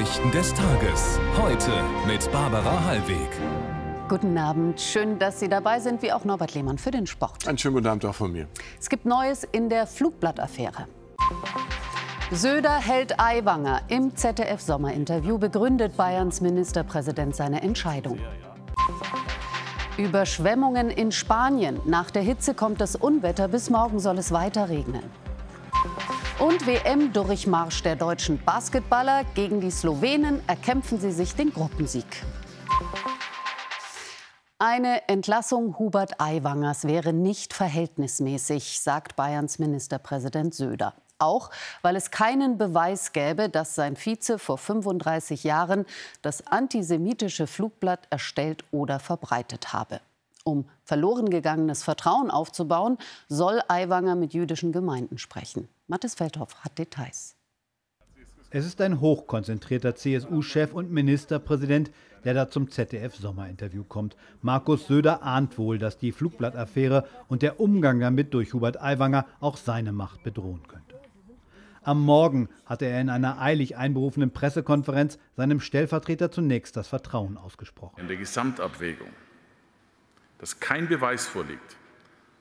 Nachrichten des Tages. Heute mit Barbara Hallweg. Guten Abend. Schön, dass Sie dabei sind, wie auch Norbert Lehmann für den Sport. Einen schönen guten Abend auch von mir. Es gibt Neues in der Flugblattaffäre. Söder hält Aiwanger. Im ZDF-Sommerinterview begründet Bayerns Ministerpräsident seine Entscheidung. Überschwemmungen in Spanien. Nach der Hitze kommt das Unwetter. Bis morgen soll es weiter regnen. Und WM-Durchmarsch der deutschen Basketballer. Gegen die Slowenen erkämpfen sie sich den Gruppensieg. Eine Entlassung Hubert Aiwangers wäre nicht verhältnismäßig, sagt Bayerns Ministerpräsident Söder. Auch weil es keinen Beweis gäbe, dass sein Vize vor 35 Jahren das antisemitische Flugblatt erstellt oder verbreitet habe. Um verloren gegangenes Vertrauen aufzubauen, soll Aiwanger mit jüdischen Gemeinden sprechen. Mathis Feldhoff hat Details. Es ist ein hochkonzentrierter CSU-Chef und Ministerpräsident, der da zum ZDF-Sommerinterview kommt. Markus Söder ahnt wohl, dass die Flugblattaffäre und der Umgang damit durch Hubert Aiwanger auch seine Macht bedrohen könnte. Am Morgen hatte er in einer eilig einberufenen Pressekonferenz seinem Stellvertreter zunächst das Vertrauen ausgesprochen. In der Gesamtabwägung, dass kein Beweis vorliegt,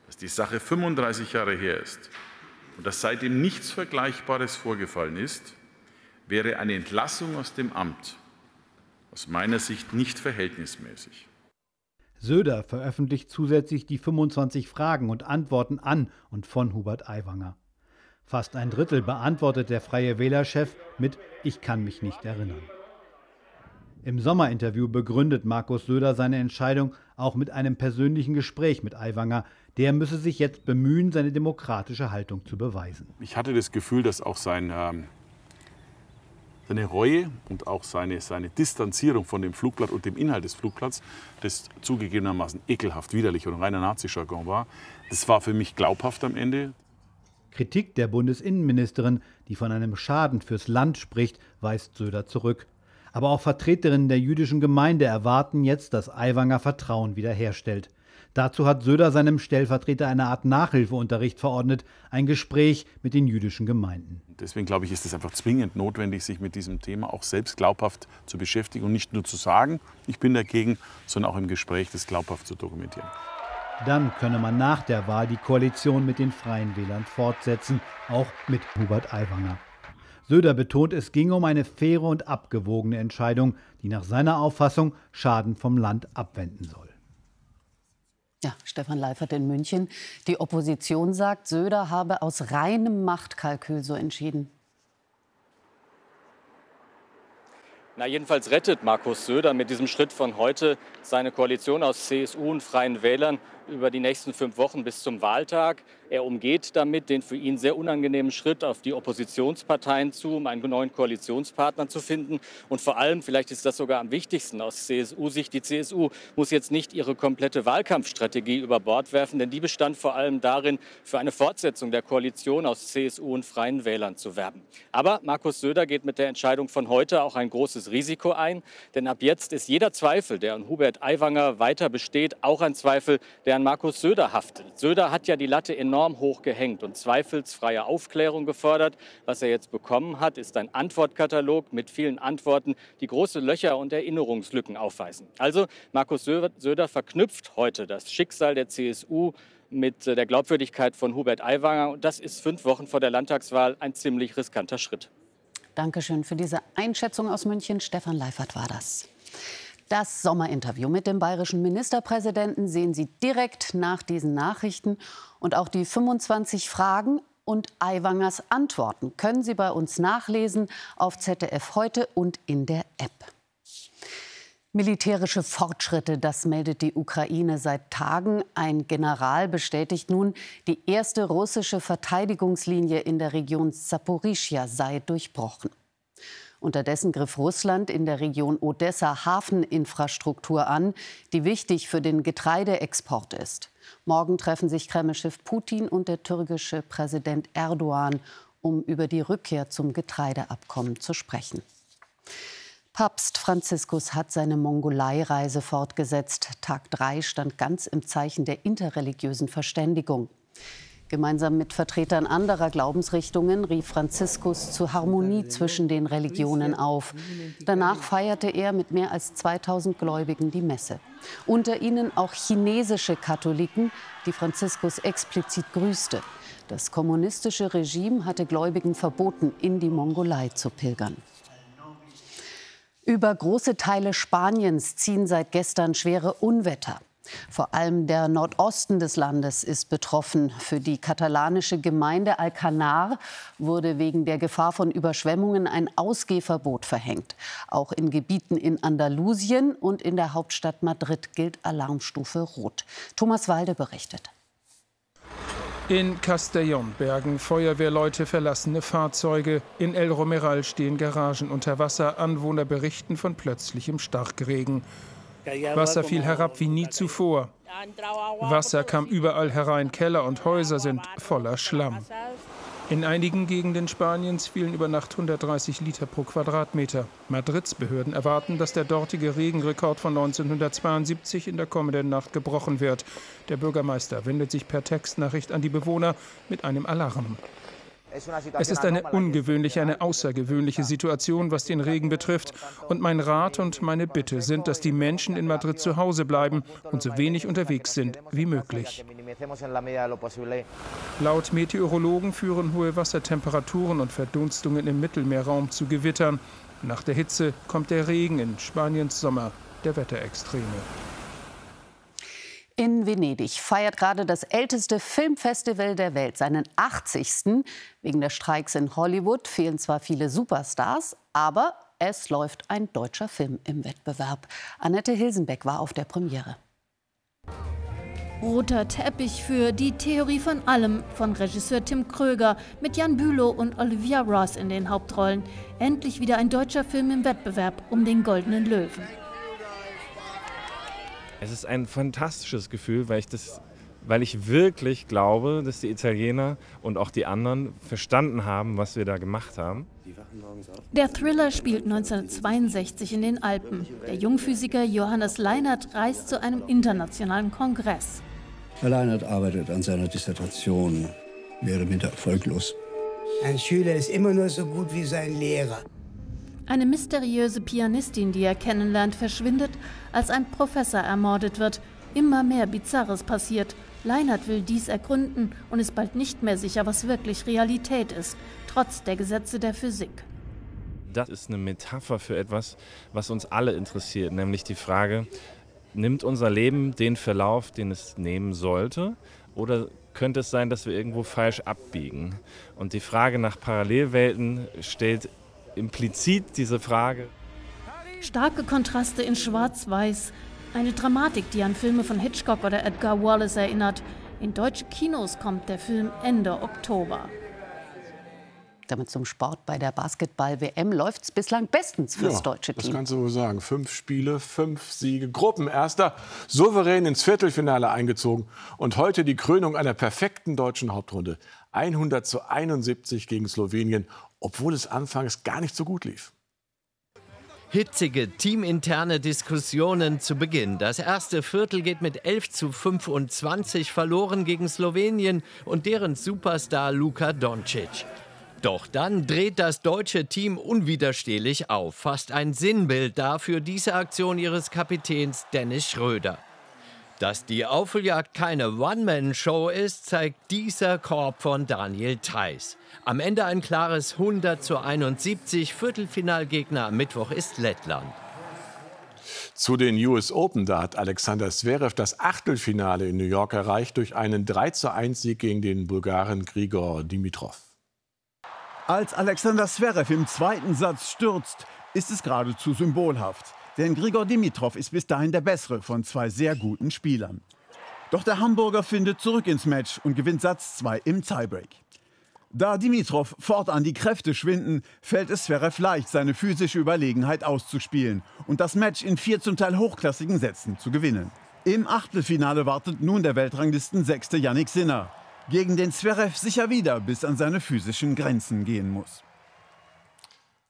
dass die Sache 35 Jahre her ist und dass seitdem nichts Vergleichbares vorgefallen ist, wäre eine Entlassung aus dem Amt aus meiner Sicht nicht verhältnismäßig. Söder veröffentlicht zusätzlich die 25 Fragen und Antworten an und von Hubert Aiwanger. Fast ein Drittel beantwortet der Freie Wählerchef mit Ich kann mich nicht erinnern. Im Sommerinterview begründet Markus Söder seine Entscheidung auch mit einem persönlichen Gespräch mit Aiwanger. Der müsse sich jetzt bemühen, seine demokratische Haltung zu beweisen. Ich hatte das Gefühl, dass auch sein, ähm, seine Reue und auch seine, seine Distanzierung von dem Flugblatt und dem Inhalt des Flugblatts, das zugegebenermaßen ekelhaft, widerlich und reiner Nazi-Jargon war, das war für mich glaubhaft am Ende. Kritik der Bundesinnenministerin, die von einem Schaden fürs Land spricht, weist Söder zurück. Aber auch Vertreterinnen der jüdischen Gemeinde erwarten jetzt, dass Aiwanger Vertrauen wiederherstellt. Dazu hat Söder seinem Stellvertreter eine Art Nachhilfeunterricht verordnet, ein Gespräch mit den jüdischen Gemeinden. Deswegen glaube ich, ist es einfach zwingend notwendig, sich mit diesem Thema auch selbst glaubhaft zu beschäftigen und nicht nur zu sagen, ich bin dagegen, sondern auch im Gespräch das glaubhaft zu dokumentieren. Dann könne man nach der Wahl die Koalition mit den Freien Wählern fortsetzen, auch mit Hubert Aiwanger. Söder betont, es ging um eine faire und abgewogene Entscheidung, die nach seiner Auffassung Schaden vom Land abwenden soll. Ja, Stefan Leifert in München. Die Opposition sagt, Söder habe aus reinem Machtkalkül so entschieden. Na, jedenfalls rettet Markus Söder mit diesem Schritt von heute seine Koalition aus CSU und Freien Wählern über die nächsten fünf Wochen bis zum Wahltag. Er umgeht damit den für ihn sehr unangenehmen Schritt auf die Oppositionsparteien zu, um einen neuen Koalitionspartner zu finden. Und vor allem, vielleicht ist das sogar am wichtigsten aus CSU-Sicht, die CSU muss jetzt nicht ihre komplette Wahlkampfstrategie über Bord werfen, denn die bestand vor allem darin, für eine Fortsetzung der Koalition aus CSU und Freien Wählern zu werben. Aber Markus Söder geht mit der Entscheidung von heute auch ein großes Risiko ein, denn ab jetzt ist jeder Zweifel, der an Hubert Aiwanger weiter besteht, auch ein Zweifel, der an Markus Söder haftet. Söder hat ja die Latte enorm hoch gehängt und zweifelsfreie Aufklärung gefordert. Was er jetzt bekommen hat, ist ein Antwortkatalog mit vielen Antworten, die große Löcher und Erinnerungslücken aufweisen. Also Markus Söder verknüpft heute das Schicksal der CSU mit der Glaubwürdigkeit von Hubert Aiwanger. Und das ist fünf Wochen vor der Landtagswahl ein ziemlich riskanter Schritt. Dankeschön für diese Einschätzung aus München. Stefan Leifert war das. Das Sommerinterview mit dem bayerischen Ministerpräsidenten sehen Sie direkt nach diesen Nachrichten. Und auch die 25 Fragen und Aiwangers Antworten können Sie bei uns nachlesen auf ZDF heute und in der App. Militärische Fortschritte, das meldet die Ukraine seit Tagen. Ein General bestätigt nun, die erste russische Verteidigungslinie in der Region Saporischia sei durchbrochen. Unterdessen griff Russland in der Region Odessa Hafeninfrastruktur an, die wichtig für den Getreideexport ist. Morgen treffen sich Kremlchef Putin und der türkische Präsident Erdogan, um über die Rückkehr zum Getreideabkommen zu sprechen. Papst Franziskus hat seine Mongolei-Reise fortgesetzt. Tag 3 stand ganz im Zeichen der interreligiösen Verständigung. Gemeinsam mit Vertretern anderer Glaubensrichtungen rief Franziskus zur Harmonie zwischen den Religionen auf. Danach feierte er mit mehr als 2000 Gläubigen die Messe. Unter ihnen auch chinesische Katholiken, die Franziskus explizit grüßte. Das kommunistische Regime hatte Gläubigen verboten, in die Mongolei zu pilgern. Über große Teile Spaniens ziehen seit gestern schwere Unwetter. Vor allem der Nordosten des Landes ist betroffen. Für die katalanische Gemeinde Alcanar wurde wegen der Gefahr von Überschwemmungen ein Ausgehverbot verhängt. Auch in Gebieten in Andalusien und in der Hauptstadt Madrid gilt Alarmstufe Rot. Thomas Walde berichtet. In Castellón bergen Feuerwehrleute verlassene Fahrzeuge. In El Romeral stehen Garagen unter Wasser. Anwohner berichten von plötzlichem Starkregen. Wasser fiel herab wie nie zuvor. Wasser kam überall herein, Keller und Häuser sind voller Schlamm. In einigen Gegenden Spaniens fielen über Nacht 130 Liter pro Quadratmeter. Madrids Behörden erwarten, dass der dortige Regenrekord von 1972 in der kommenden Nacht gebrochen wird. Der Bürgermeister wendet sich per Textnachricht an die Bewohner mit einem Alarm. Es ist eine ungewöhnliche, eine außergewöhnliche Situation, was den Regen betrifft. Und mein Rat und meine Bitte sind, dass die Menschen in Madrid zu Hause bleiben und so wenig unterwegs sind wie möglich. Laut Meteorologen führen hohe Wassertemperaturen und Verdunstungen im Mittelmeerraum zu Gewittern. Nach der Hitze kommt der Regen in Spaniens Sommer der Wetterextreme. In Venedig feiert gerade das älteste Filmfestival der Welt seinen 80. Wegen der Streiks in Hollywood fehlen zwar viele Superstars, aber es läuft ein deutscher Film im Wettbewerb. Annette Hilsenbeck war auf der Premiere. Roter Teppich für die Theorie von allem von Regisseur Tim Kröger mit Jan Bülow und Olivia Ross in den Hauptrollen. Endlich wieder ein deutscher Film im Wettbewerb um den Goldenen Löwen. Es ist ein fantastisches Gefühl, weil ich das weil ich wirklich glaube, dass die Italiener und auch die anderen verstanden haben, was wir da gemacht haben. Der Thriller spielt 1962 in den Alpen. Der Jungphysiker Johannes Leinert reist zu einem internationalen Kongress. Herr Leinert arbeitet an seiner Dissertation, wäre minder erfolglos. Ein Schüler ist immer nur so gut wie sein Lehrer. Eine mysteriöse Pianistin, die er kennenlernt, verschwindet, als ein Professor ermordet wird. Immer mehr Bizarres passiert. Leinert will dies ergründen und ist bald nicht mehr sicher, was wirklich Realität ist, trotz der Gesetze der Physik. Das ist eine Metapher für etwas, was uns alle interessiert, nämlich die Frage, nimmt unser Leben den Verlauf, den es nehmen sollte, oder könnte es sein, dass wir irgendwo falsch abbiegen? Und die Frage nach Parallelwelten stellt implizit diese Frage. Starke Kontraste in Schwarz-Weiß. Eine Dramatik, die an Filme von Hitchcock oder Edgar Wallace erinnert. In deutsche Kinos kommt der Film Ende Oktober. Damit zum Sport bei der Basketball-WM läuft es bislang bestens fürs ja, deutsche Team. Das kannst du wohl sagen. Fünf Spiele, fünf Siege, Gruppenerster, souverän ins Viertelfinale eingezogen und heute die Krönung einer perfekten deutschen Hauptrunde. 100 zu 71 gegen Slowenien obwohl es anfangs gar nicht so gut lief. Hitzige teaminterne Diskussionen zu Beginn. Das erste Viertel geht mit 11 zu 25 verloren gegen Slowenien und deren Superstar Luka Doncic. Doch dann dreht das deutsche Team unwiderstehlich auf. Fast ein Sinnbild dafür diese Aktion ihres Kapitäns Dennis Schröder. Dass die Aufholjagd keine One-Man-Show ist, zeigt dieser Korb von Daniel Theiss. Am Ende ein klares 100 zu 71. Viertelfinalgegner am Mittwoch ist Lettland. Zu den US Open, da hat Alexander Zverev das Achtelfinale in New York erreicht durch einen 3 zu 1 Sieg gegen den Bulgaren Grigor Dimitrov. Als Alexander Zverev im zweiten Satz stürzt, ist es geradezu symbolhaft. Denn Grigor Dimitrov ist bis dahin der bessere von zwei sehr guten Spielern. Doch der Hamburger findet zurück ins Match und gewinnt Satz 2 im Tiebreak. Da Dimitrov fortan die Kräfte schwinden, fällt es Zverev leicht, seine physische Überlegenheit auszuspielen und das Match in vier zum Teil hochklassigen Sätzen zu gewinnen. Im Achtelfinale wartet nun der Weltranglisten sechste Yannick Sinner, gegen den Zverev sicher wieder bis an seine physischen Grenzen gehen muss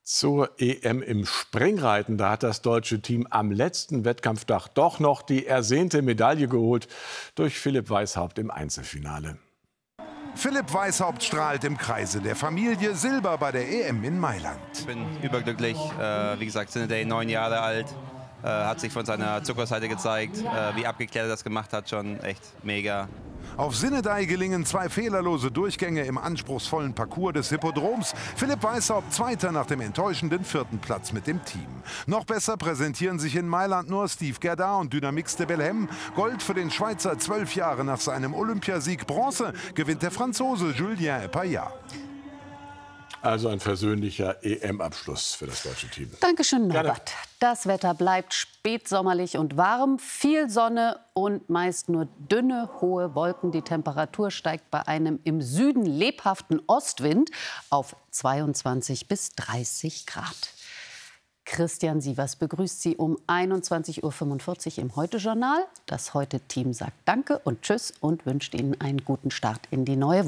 zur EM im Springreiten. Da hat das deutsche Team am letzten Wettkampftag doch noch die ersehnte Medaille geholt durch Philipp Weishaupt im Einzelfinale. Philipp Weishaupt strahlt im Kreise der Familie Silber bei der EM in Mailand. Ich bin überglücklich. Äh, wie gesagt, Day neun Jahre alt. Äh, hat sich von seiner Zuckerseite gezeigt, äh, wie abgeklärt er das gemacht hat, schon echt mega. Auf Sinnedei gelingen zwei fehlerlose Durchgänge im anspruchsvollen Parcours des Hippodroms. Philipp Weishaupt Zweiter nach dem enttäuschenden vierten Platz mit dem Team. Noch besser präsentieren sich in Mailand nur Steve Gerda und Dynamix de Belhem. Gold für den Schweizer zwölf Jahre nach seinem Olympiasieg. Bronze gewinnt der Franzose Julien Epayat. Also ein versöhnlicher EM-Abschluss für das deutsche Team. Dankeschön, Norbert. Das Wetter bleibt spätsommerlich und warm, viel Sonne und meist nur dünne, hohe Wolken. Die Temperatur steigt bei einem im Süden lebhaften Ostwind auf 22 bis 30 Grad. Christian Sievers begrüßt Sie um 21.45 Uhr im Heute-Journal. Das Heute-Team sagt Danke und Tschüss und wünscht Ihnen einen guten Start in die neue Woche.